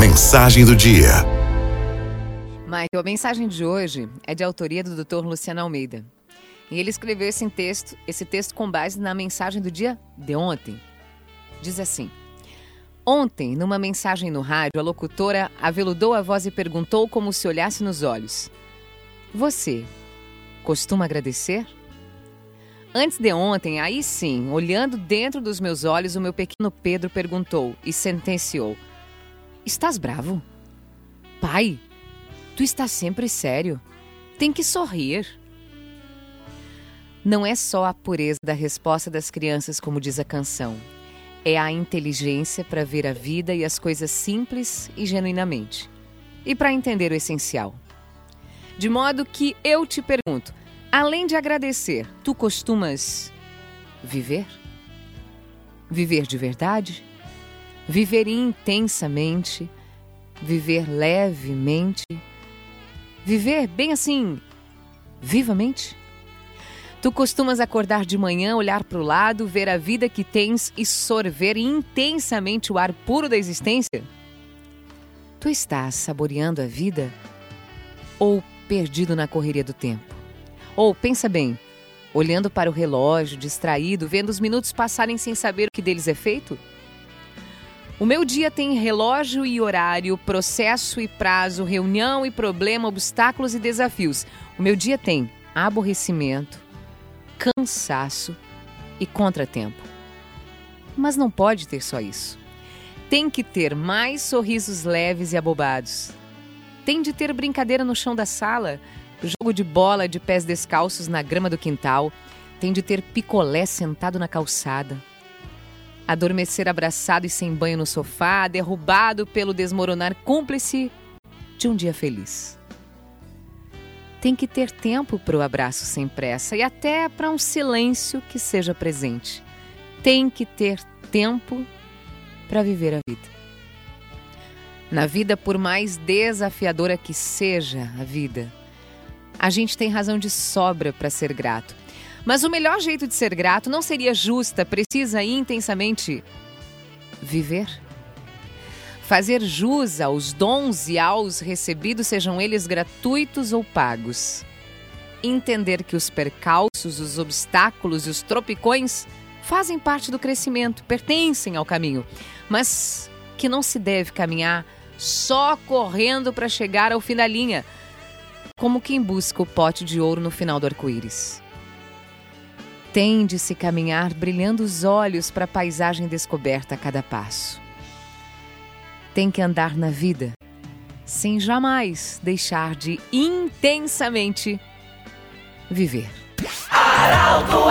Mensagem do dia. Michael, a mensagem de hoje é de autoria do Dr. Luciano Almeida. E ele escreveu esse texto, esse texto com base na mensagem do dia de ontem. Diz assim: Ontem, numa mensagem no rádio, a locutora aveludou a voz e perguntou como se olhasse nos olhos: Você costuma agradecer? Antes de ontem, aí sim, olhando dentro dos meus olhos, o meu pequeno Pedro perguntou e sentenciou: Estás bravo? Pai, tu estás sempre sério. Tem que sorrir. Não é só a pureza da resposta das crianças, como diz a canção. É a inteligência para ver a vida e as coisas simples e genuinamente. E para entender o essencial. De modo que eu te pergunto: além de agradecer, tu costumas viver? Viver de verdade? Viver intensamente? Viver levemente? Viver bem assim, vivamente? Tu costumas acordar de manhã, olhar para o lado, ver a vida que tens e sorver intensamente o ar puro da existência? Tu estás saboreando a vida ou perdido na correria do tempo? Ou pensa bem, olhando para o relógio, distraído, vendo os minutos passarem sem saber o que deles é feito? O meu dia tem relógio e horário, processo e prazo, reunião e problema, obstáculos e desafios. O meu dia tem aborrecimento, cansaço e contratempo. Mas não pode ter só isso. Tem que ter mais sorrisos leves e abobados. Tem de ter brincadeira no chão da sala, jogo de bola de pés descalços na grama do quintal. Tem de ter picolé sentado na calçada adormecer abraçado e sem banho no sofá, derrubado pelo desmoronar cúmplice de um dia feliz. Tem que ter tempo para o abraço sem pressa e até para um silêncio que seja presente. Tem que ter tempo para viver a vida. Na vida, por mais desafiadora que seja a vida, a gente tem razão de sobra para ser grato. Mas o melhor jeito de ser grato não seria justa, precisa e intensamente viver? Fazer jus aos dons e aos recebidos, sejam eles gratuitos ou pagos. Entender que os percalços, os obstáculos e os tropicões fazem parte do crescimento, pertencem ao caminho, mas que não se deve caminhar só correndo para chegar ao fim da linha, como quem busca o pote de ouro no final do arco-íris. Tem de se caminhar brilhando os olhos para a paisagem descoberta a cada passo. Tem que andar na vida sem jamais deixar de intensamente viver. Araldo